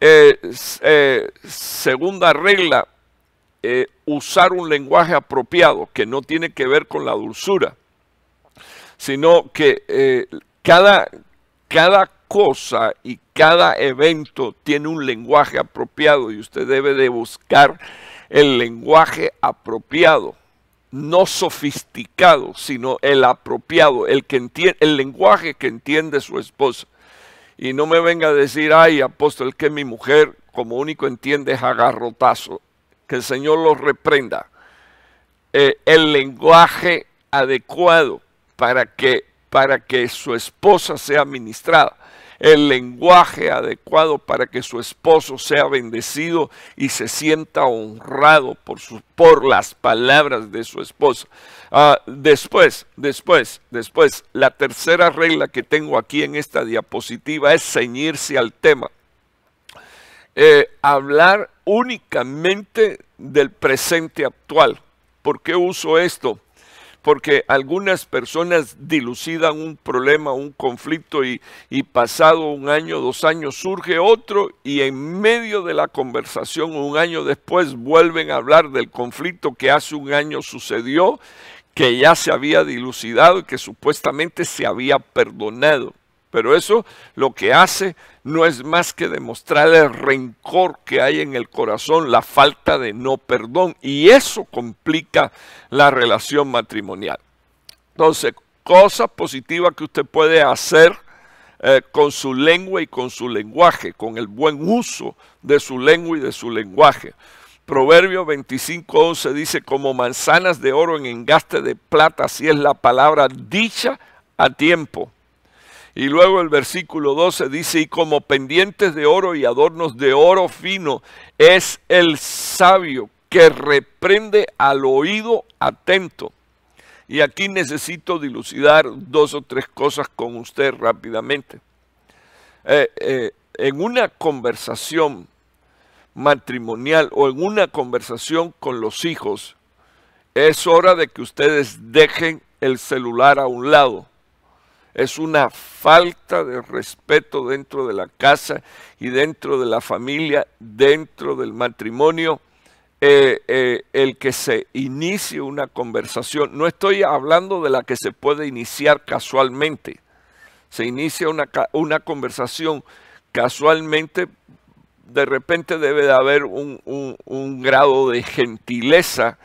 Eh, eh, segunda regla, eh, usar un lenguaje apropiado que no tiene que ver con la dulzura, sino que cada, cada cosa y cada evento tiene un lenguaje apropiado y usted debe de buscar el lenguaje apropiado, no sofisticado, sino el apropiado, el, que entiende, el lenguaje que entiende su esposa. Y no me venga a decir, ay, apóstol, que mi mujer como único entiende es agarrotazo. Que el Señor los reprenda. Eh, el lenguaje adecuado para que, para que su esposa sea ministrada el lenguaje adecuado para que su esposo sea bendecido y se sienta honrado por, por las palabras de su esposa. Ah, después, después, después, la tercera regla que tengo aquí en esta diapositiva es ceñirse al tema. Eh, hablar únicamente del presente actual. ¿Por qué uso esto? Porque algunas personas dilucidan un problema, un conflicto y, pasado un año, dos años surge otro y en medio de la conversación, un año después, vuelven a hablar del conflicto que hace un año sucedió, que ya se había dilucidado y que supuestamente se había perdonado. Pero eso lo que hace no es más que demostrar el rencor que hay en el corazón, la falta de no perdón. Y eso complica la relación matrimonial. Entonces, cosa positiva que usted puede hacer eh, con su lengua y con su lenguaje, con el buen uso de su lengua y de su lenguaje. Proverbio 25.11 dice, como manzanas de oro en engaste de plata, así es la palabra dicha a tiempo y luego el versículo 12 dice, y como pendientes de oro y adornos de oro fino, es el sabio que reprende al oído atento. Y aquí necesito dilucidar dos o tres cosas con usted rápidamente. Eh, eh, en una conversación matrimonial o en una conversación con los hijos, es hora de que ustedes dejen el celular a un lado es una falta de respeto dentro de la casa y dentro de la familia, dentro del matrimonio, eh, eh, el que se inicie una conversación. No estoy hablando de la que se puede iniciar casualmente. Se inicia una, una conversación casualmente, de repente debe de haber un, un grado de gentileza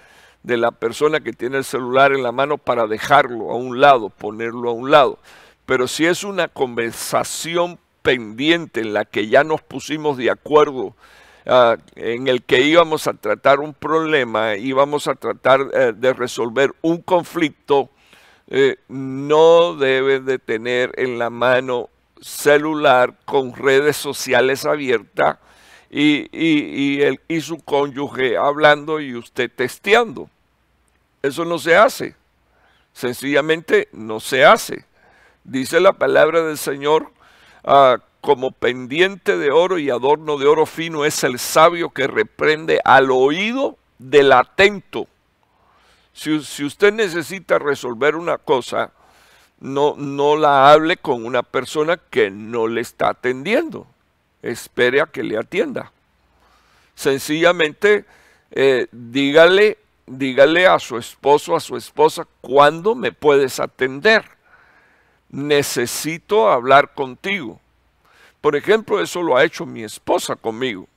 de la persona que tiene el celular en la mano para dejarlo a un lado, ponerlo a un lado. Pero si es una conversación pendiente en la que ya nos pusimos de acuerdo, ah, en el que íbamos a tratar un problema, íbamos a tratar eh, de resolver un conflicto, eh, no debe de tener en la mano celular con redes sociales abiertas y, y, el, y su cónyuge hablando y usted testeando. Eso no se hace. Sencillamente no se hace. Dice la palabra del Señor, ah, como pendiente de oro y adorno de oro fino es el sabio que reprende al oído del atento. Si, si usted necesita resolver una cosa, no, no la hable con una persona que no le está atendiendo. Espere a que le atienda. Sencillamente, eh, dígale dígale a su esposo, a su esposa, ¿cuándo me puedes atender? Necesito hablar contigo. Por ejemplo, eso lo ha hecho mi esposa conmigo,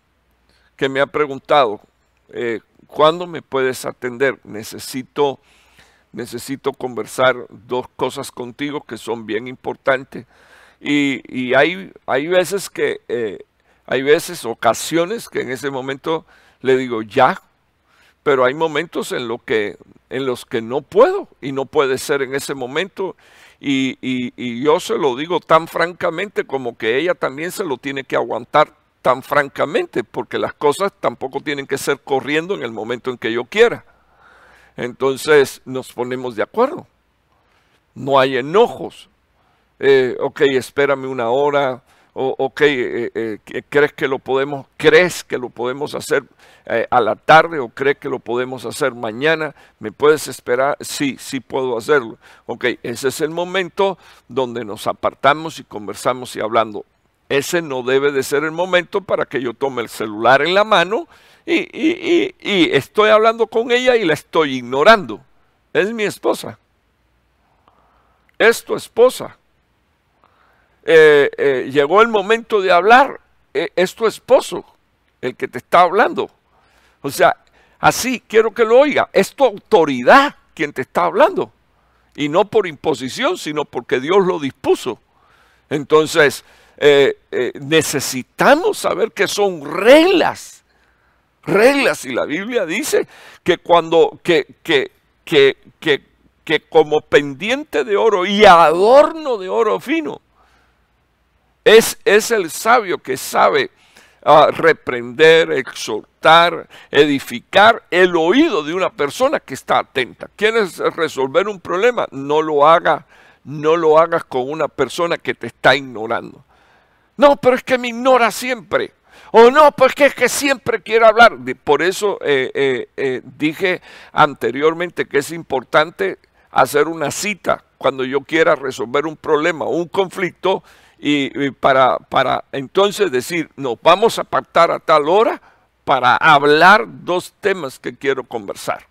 que me ha preguntado, eh, ¿cuándo me puedes atender? Necesito, necesito conversar dos cosas contigo que son bien importantes. Y, hay, hay veces que, eh, hay veces, ocasiones que en ese momento le digo ya, pero hay momentos en, lo que, en los que no puedo y no puede ser en ese momento. Y, y, yo se lo digo tan francamente como que ella también se lo tiene que aguantar tan francamente, porque las cosas tampoco tienen que ser corriendo en el momento en que yo quiera. Entonces nos ponemos de acuerdo. No hay enojos. Eh, ok, espérame una hora. O, ok, eh, eh, ¿crees que lo podemos, crees que lo podemos hacer a la tarde o crees que lo podemos hacer mañana? ¿Me puedes esperar? Sí, sí puedo hacerlo. Ok, ese es el momento donde nos apartamos y conversamos y hablando. Ese no debe de ser el momento para que yo tome el celular en la mano y, estoy hablando con ella y la estoy ignorando. Es mi esposa. Es tu esposa. Eh, eh, llegó el momento de hablar. Eh, es tu esposo el que te está hablando. O sea, así quiero que lo oiga. Es tu autoridad quien te está hablando. Y no por imposición, sino porque Dios lo dispuso. Entonces, necesitamos saber que son reglas. Reglas. Y la Biblia dice que cuando, que, que, que, que como pendiente de oro y adorno de oro fino, es, el sabio que sabe ah, reprender, exhortar, edificar el oído de una persona que está atenta. ¿Quieres resolver un problema? No lo haga, no lo hagas con una persona que te está ignorando. No, pero es que me ignora siempre. O no, porque es que siempre quiere hablar. Por eso eh, eh, eh, dije anteriormente que es importante hacer una cita cuando yo quiera resolver un problema o un conflicto y, para, para entonces decir, nos vamos a pactar a tal hora para hablar dos temas que quiero conversar.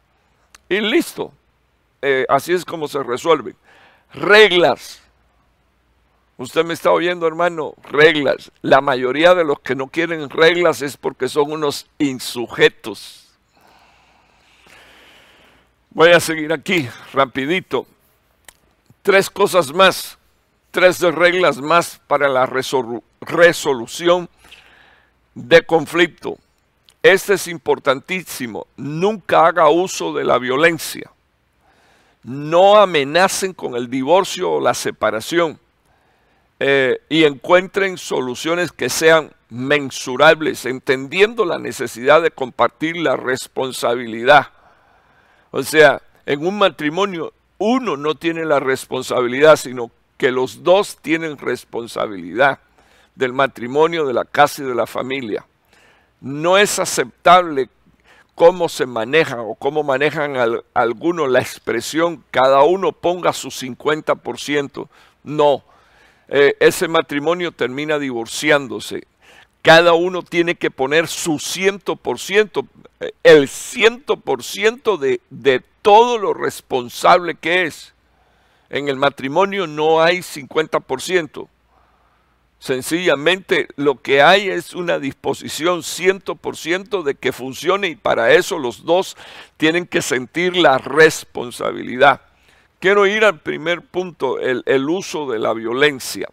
Y listo. así es como se resuelven. Reglas Usted me está oyendo, hermano, reglas. La mayoría de los que no quieren reglas es porque son unos insujetos. Voy a seguir aquí, rapidito. Tres cosas más, tres reglas más para la resolución de conflicto. Este es importantísimo. Nunca haga uso de la violencia. No amenacen con el divorcio o la separación eh, y encuentren soluciones que sean mensurables, entendiendo la necesidad de compartir la responsabilidad. O sea, en un matrimonio uno no tiene la responsabilidad, sino que los dos tienen responsabilidad del matrimonio, de la casa y de la familia. No es aceptable cómo se maneja o cómo manejan algunos la expresión cada uno ponga su 50%. No, eh, ese matrimonio termina divorciándose. Cada uno tiene que poner su 100%, eh, el 100% de, de todo lo responsable que es. En el matrimonio no hay 50%. Sencillamente lo que hay es una disposición 100% de que funcione y para eso los dos tienen que sentir la responsabilidad. Quiero ir al primer punto, el, uso de la violencia.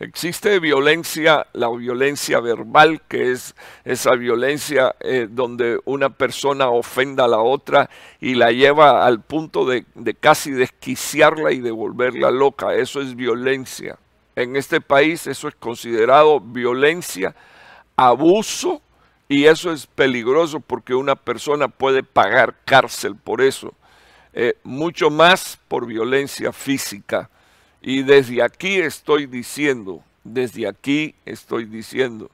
Existe violencia, la violencia verbal, que es esa violencia eh, donde una persona ofenda a la otra y la lleva al punto de, de, casi desquiciarla y de volverla loca. Eso es violencia. En este país eso es considerado violencia, abuso, y eso es peligroso porque una persona puede pagar cárcel por eso. Eh, mucho más por violencia física. Y desde aquí estoy diciendo, desde aquí estoy diciendo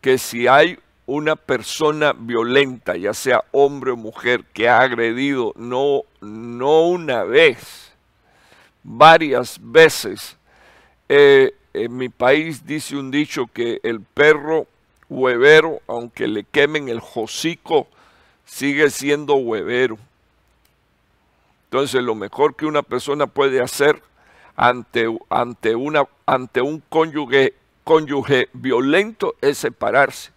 que si hay una persona violenta, ya sea hombre o mujer, que ha agredido no, no una vez, varias veces, eh, en mi país dice un dicho que el perro huevero, aunque le quemen el hocico, sigue siendo huevero. Entonces lo mejor que una persona puede hacer ante, ante, una, ante un cónyuge, cónyuge violento es separarse.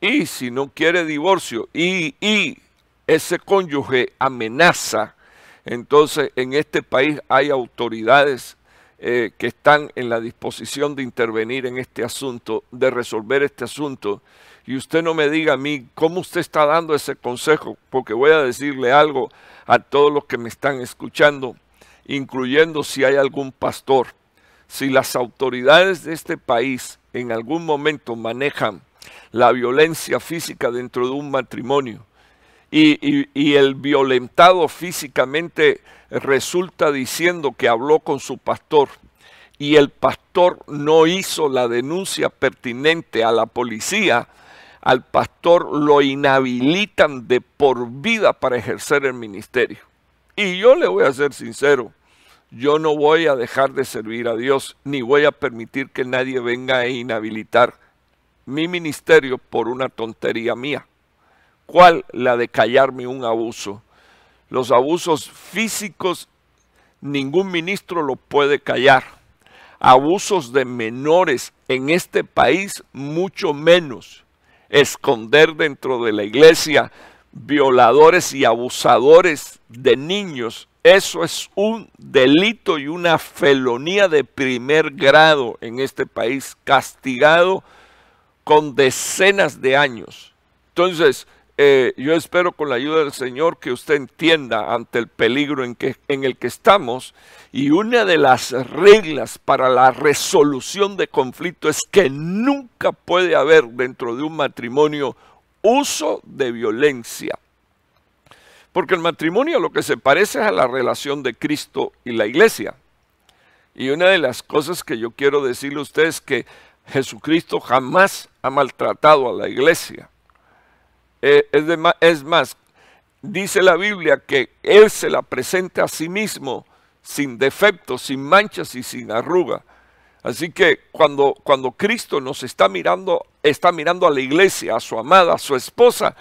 Y si no quiere divorcio y, y ese cónyuge amenaza, entonces en este país hay autoridades eh, que están en la disposición de intervenir en este asunto, de resolver este asunto, y usted no me diga a mí cómo usted está dando ese consejo, porque voy a decirle algo a todos los que me están escuchando, incluyendo si hay algún pastor. Si las autoridades de este país en algún momento manejan la violencia física dentro de un matrimonio y, el violentado físicamente resulta diciendo que habló con su pastor y el pastor no hizo la denuncia pertinente a la policía, al pastor lo inhabilitan de por vida para ejercer el ministerio. Y yo le voy a ser sincero, yo no voy a dejar de servir a Dios, ni voy a permitir que nadie venga a inhabilitar mi ministerio por una tontería mía. ¿Cuál? La de callarme un abuso. Los abusos físicos, ningún ministro lo puede callar. Abusos de menores en este país, mucho menos esconder dentro de la iglesia violadores y abusadores de niños. Eso es un delito y una felonía de primer grado en este país, castigado con decenas de años. Entonces, eh, yo espero con la ayuda del Señor que usted entienda ante el peligro en, que, en el que estamos y una de las reglas para la resolución de conflicto es que nunca puede haber dentro de un matrimonio uso de violencia. Porque el matrimonio lo que se parece es a la relación de Cristo y la iglesia. Y una de las cosas que yo quiero decirle a usted es que Jesucristo jamás ha maltratado a la iglesia. Eh, es, más, dice la Biblia que Él se la presenta a sí mismo sin defectos, sin manchas y sin arruga. Así que cuando, cuando Cristo nos está mirando, está mirando a la iglesia, a su amada, a su esposa,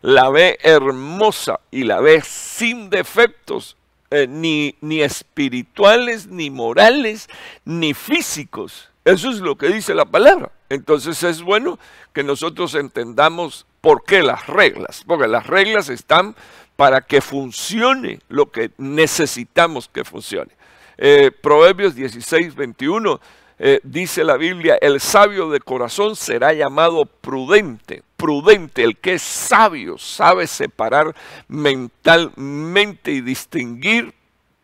la ve hermosa y la ve sin defectos, eh, ni, ni espirituales, ni morales, ni físicos. Eso es lo que dice la palabra. Entonces es bueno que nosotros entendamos por qué las reglas. Porque las reglas están para que funcione lo que necesitamos que funcione. Eh, Proverbios 16, 21 eh, dice la Biblia, el sabio de corazón será llamado prudente. Prudente, el que es sabio, sabe separar mentalmente y distinguir,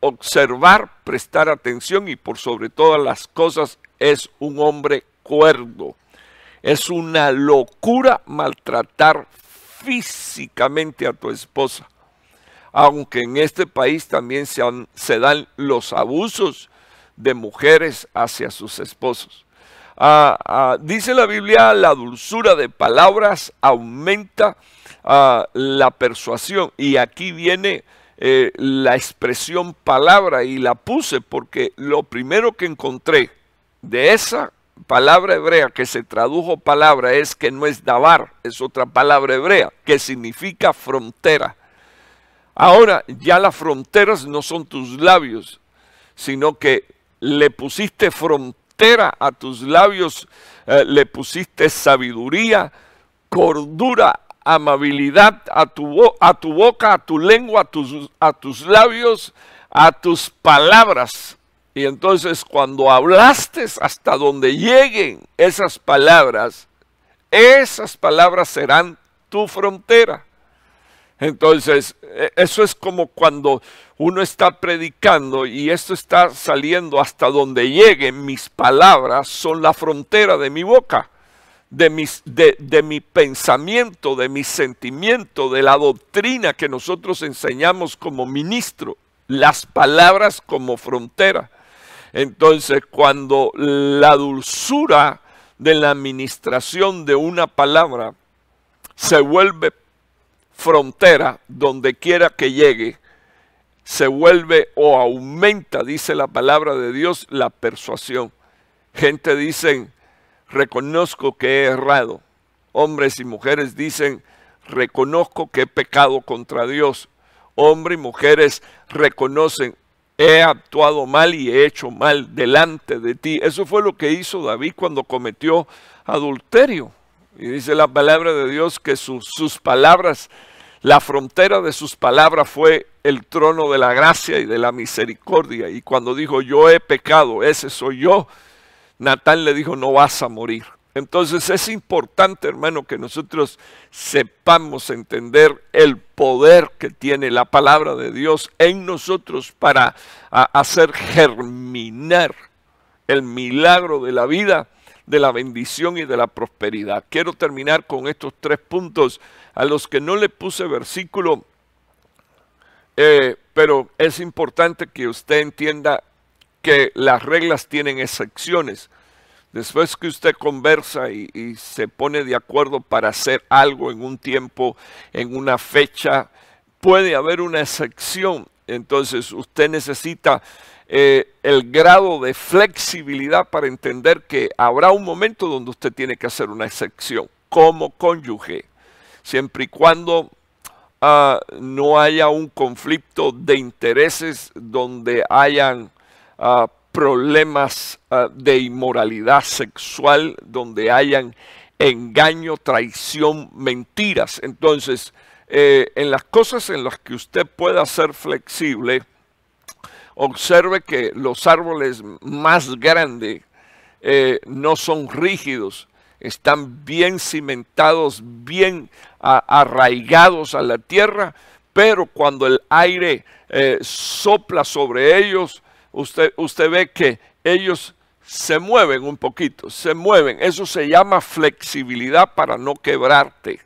observar, prestar atención y por sobre todas las cosas es un hombre cuerdo. Es una locura maltratar físicamente a tu esposa. Aunque en este país también se, se dan los abusos de mujeres hacia sus esposos. Ah, ah, dice la Biblia, la dulzura de palabras aumenta ah, la persuasión. Y aquí viene eh, la expresión palabra y la puse porque lo primero que encontré de esa palabra hebrea que se tradujo palabra es que no es dabar, es otra palabra hebrea que significa frontera. Ahora ya las fronteras no son tus labios, sino que le pusiste frontera a tus labios, eh, le pusiste sabiduría, cordura, amabilidad a tu, a tu boca, a tu lengua, a tus, a tus labios, a tus palabras. Y entonces cuando hablaste hasta donde lleguen esas palabras, esas palabras serán tu frontera. Entonces, e, eso es como cuando uno está predicando y esto está saliendo hasta donde lleguen mis palabras, son la frontera de mi boca, de, mis, de, de mi pensamiento, de mi sentimiento, de la doctrina que nosotros enseñamos como ministro, las palabras como frontera. Entonces, cuando la dulzura de la administración de una palabra se vuelve frontera donde quiera que llegue, se vuelve o aumenta, dice la palabra de Dios, la persuasión. Gente dicen, reconozco que he errado. Hombres y mujeres dicen, reconozco que he pecado contra Dios. Hombres y mujeres reconocen, he actuado mal y he hecho mal delante de ti. Eso fue lo que hizo David cuando cometió adulterio. Y dice la palabra de Dios que sus, sus palabras La frontera de sus palabras fue el trono de la gracia y de la misericordia. Y cuando dijo, yo he pecado, ese soy yo, Natán le dijo, no vas a morir. Entonces es importante, hermano, que nosotros sepamos entender el poder que tiene la palabra de Dios en nosotros para hacer germinar el milagro de la vida, de la bendición y de la prosperidad. Quiero terminar con estos tres puntos a los que no le puse versículo, eh, pero es importante que usted entienda que las reglas tienen excepciones. Después que usted conversa y, se pone de acuerdo para hacer algo en un tiempo, en una fecha, puede haber una excepción. Entonces usted necesita eh, el grado de flexibilidad para entender que habrá un momento donde usted tiene que hacer una excepción como cónyuge, siempre y cuando ah, no haya un conflicto de intereses donde hayan uh, problemas ah, de inmoralidad sexual, donde hayan engaño, traición, mentiras. Entonces, eh, en las cosas en las que usted pueda ser flexible, observe que los árboles más grandes eh, no son rígidos, están bien cimentados, bien arraigados a la tierra, pero cuando el aire eh, sopla sobre ellos, usted, usted ve que ellos se mueven un poquito, se mueven. Eso se llama flexibilidad para no quebrarte.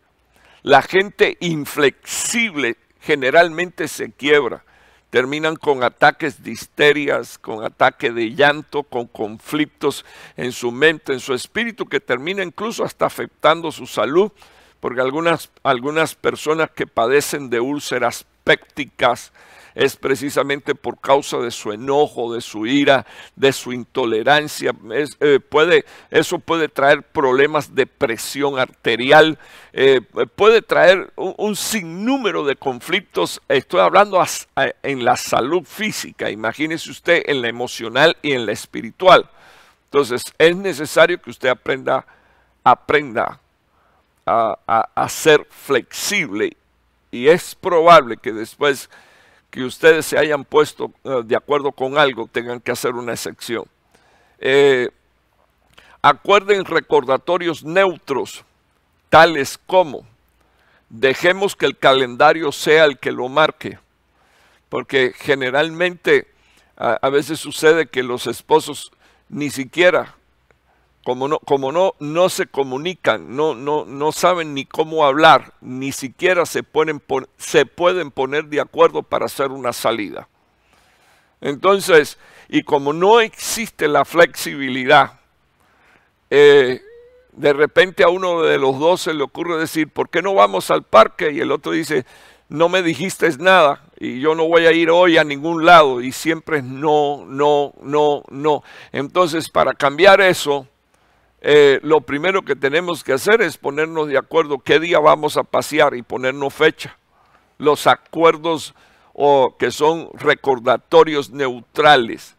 La gente inflexible generalmente se quiebra. Terminan con ataques de histerias, con ataques de llanto, con conflictos en su mente, en su espíritu, que termina incluso hasta afectando su salud, porque algunas, algunas personas que padecen de úlceras pépticas, es precisamente por causa de su enojo, de su ira, de su intolerancia. Eh, eso puede traer problemas de presión arterial, eh, puede traer un, sinnúmero de conflictos. Estoy hablando en la salud física, imagínese usted en la emocional y en la espiritual. Entonces es necesario que usted aprenda, aprenda a, a ser flexible y es probable que después que ustedes se hayan puesto eh, de acuerdo con algo, tengan que hacer una excepción. Eh, acuerden recordatorios neutros, tales como dejemos que el calendario sea el que lo marque, porque generalmente a veces sucede que los esposos ni siquiera como no, como no, no se comunican, no, no, no saben ni cómo hablar, ni siquiera se, pueden, se pueden poner de acuerdo para hacer una salida. Entonces, y como no existe la flexibilidad, eh, de repente a uno de los dos se le ocurre decir, ¿por qué no vamos al parque? Y el otro dice, no me dijiste nada y yo no voy a ir hoy a ningún lado y siempre es no, no, no, no. Entonces, para cambiar eso, eh, lo primero que tenemos que hacer es ponernos de acuerdo qué día vamos a pasear y ponernos fecha. Los acuerdos o que son recordatorios neutrales.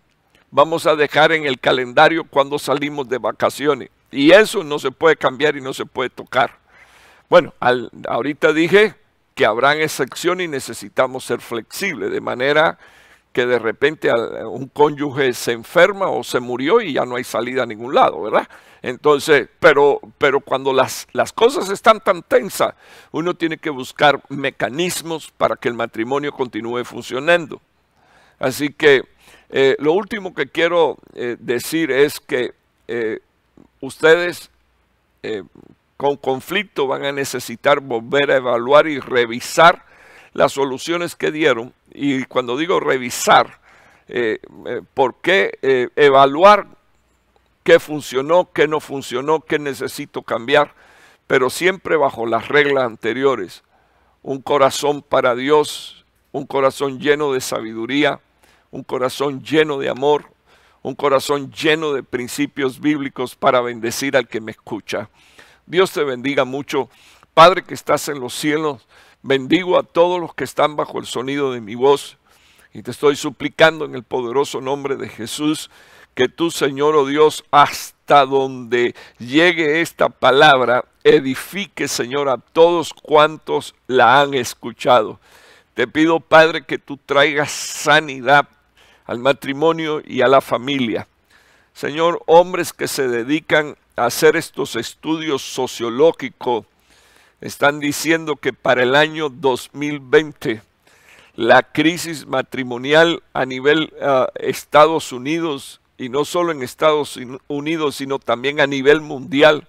Vamos a dejar en el calendario cuando salimos de vacaciones. Y eso no se puede cambiar y no se puede tocar. Bueno, ahorita dije que habrán excepciones y necesitamos ser flexibles, de manera que de repente un cónyuge se enferma o se murió y ya no hay salida a ningún lado, ¿verdad? Entonces, pero, pero cuando las, las cosas están tan tensas, uno tiene que buscar mecanismos para que el matrimonio continúe funcionando. Así que eh, lo último que quiero eh, decir es que eh, ustedes con conflicto van a necesitar volver a evaluar y revisar las soluciones que dieron. Y cuando digo revisar, ¿por qué evaluar qué funcionó, qué no funcionó, qué necesito cambiar, pero siempre bajo las reglas anteriores. Un corazón para Dios, un corazón lleno de sabiduría, un corazón lleno de amor, un corazón lleno de principios bíblicos para bendecir al que me escucha. Dios te bendiga mucho. Padre que estás en los cielos, bendigo a todos los que están bajo el sonido de mi voz y te estoy suplicando en el poderoso nombre de Jesús que tú, Señor, oh Dios, hasta donde llegue esta palabra, edifique, Señor, a todos cuantos la han escuchado. Te pido, Padre, que tú traigas sanidad al matrimonio y a la familia. Señor, hombres que se dedican a hacer estos estudios sociológicos están diciendo que para el año 2020 la crisis matrimonial a nivel uh, Estados Unidos y no solo en Estados Unidos, sino también a nivel mundial,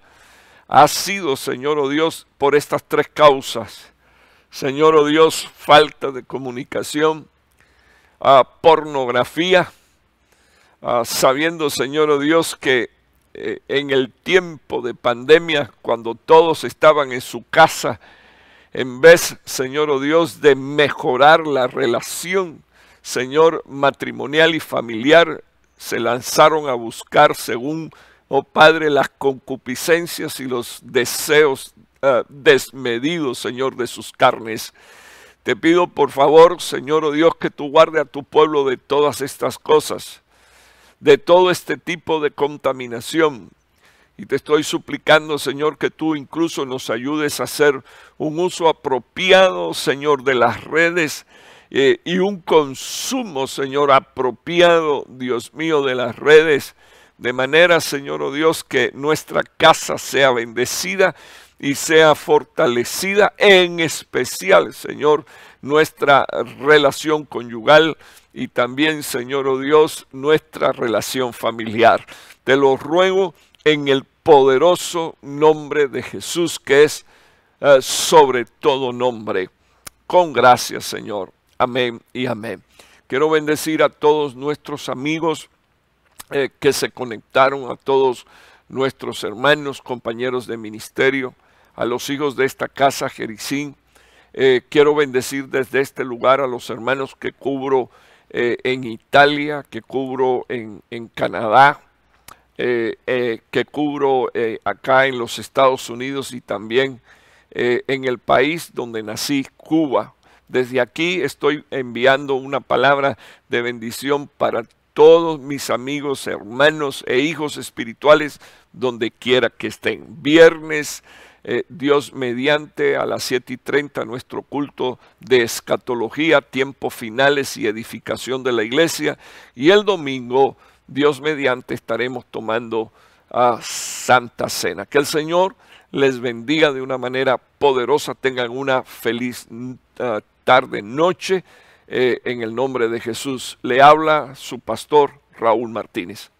ha sido, Señor o oh Dios, por estas tres causas. Señor o oh Dios, falta de comunicación, uh, pornografía, uh, sabiendo, Señor o oh Dios, que eh, en el tiempo de pandemia, cuando todos estaban en su casa, en vez, Señor o oh Dios, de mejorar la relación, Señor, matrimonial y familiar, se lanzaron a buscar, según, oh Padre, las concupiscencias y los deseos uh, desmedidos, Señor, de sus carnes. Te pido, por favor, Señor, oh Dios, que tú guarde a tu pueblo de todas estas cosas, de todo este tipo de contaminación, y te estoy suplicando, Señor, que tú incluso nos ayudes a hacer un uso apropiado, Señor, de las redes eh, y un consumo, Señor, apropiado, Dios mío, de las redes. De manera, Señor, oh Dios, que nuestra casa sea bendecida y sea fortalecida, en especial, Señor, nuestra relación conyugal y también, Señor, oh Dios, nuestra relación familiar. Te lo ruego en el poderoso nombre de Jesús, que es uh, sobre todo nombre. Con gracias, Señor. Amén y amén. Quiero bendecir a todos nuestros amigos eh, que se conectaron, a todos nuestros hermanos, compañeros de ministerio, a los hijos de esta casa, Jericín. Eh, quiero bendecir desde este lugar a los hermanos que cubro eh, en Italia, que cubro en, Canadá, eh, que cubro acá en los Estados Unidos y también en el país donde nací, Cuba. Desde aquí estoy enviando una palabra de bendición para todos mis amigos, hermanos e hijos espirituales, donde quiera que estén. Viernes, Dios mediante, a las 7 y 30, nuestro culto de escatología, tiempos finales y edificación de la iglesia. Y el domingo, Dios mediante estaremos tomando a Santa Cena. Que el Señor les bendiga de una manera poderosa. Tengan una feliz uh, tarde, noche, eh, en el nombre de Jesús. Le habla su pastor Raúl Martínez.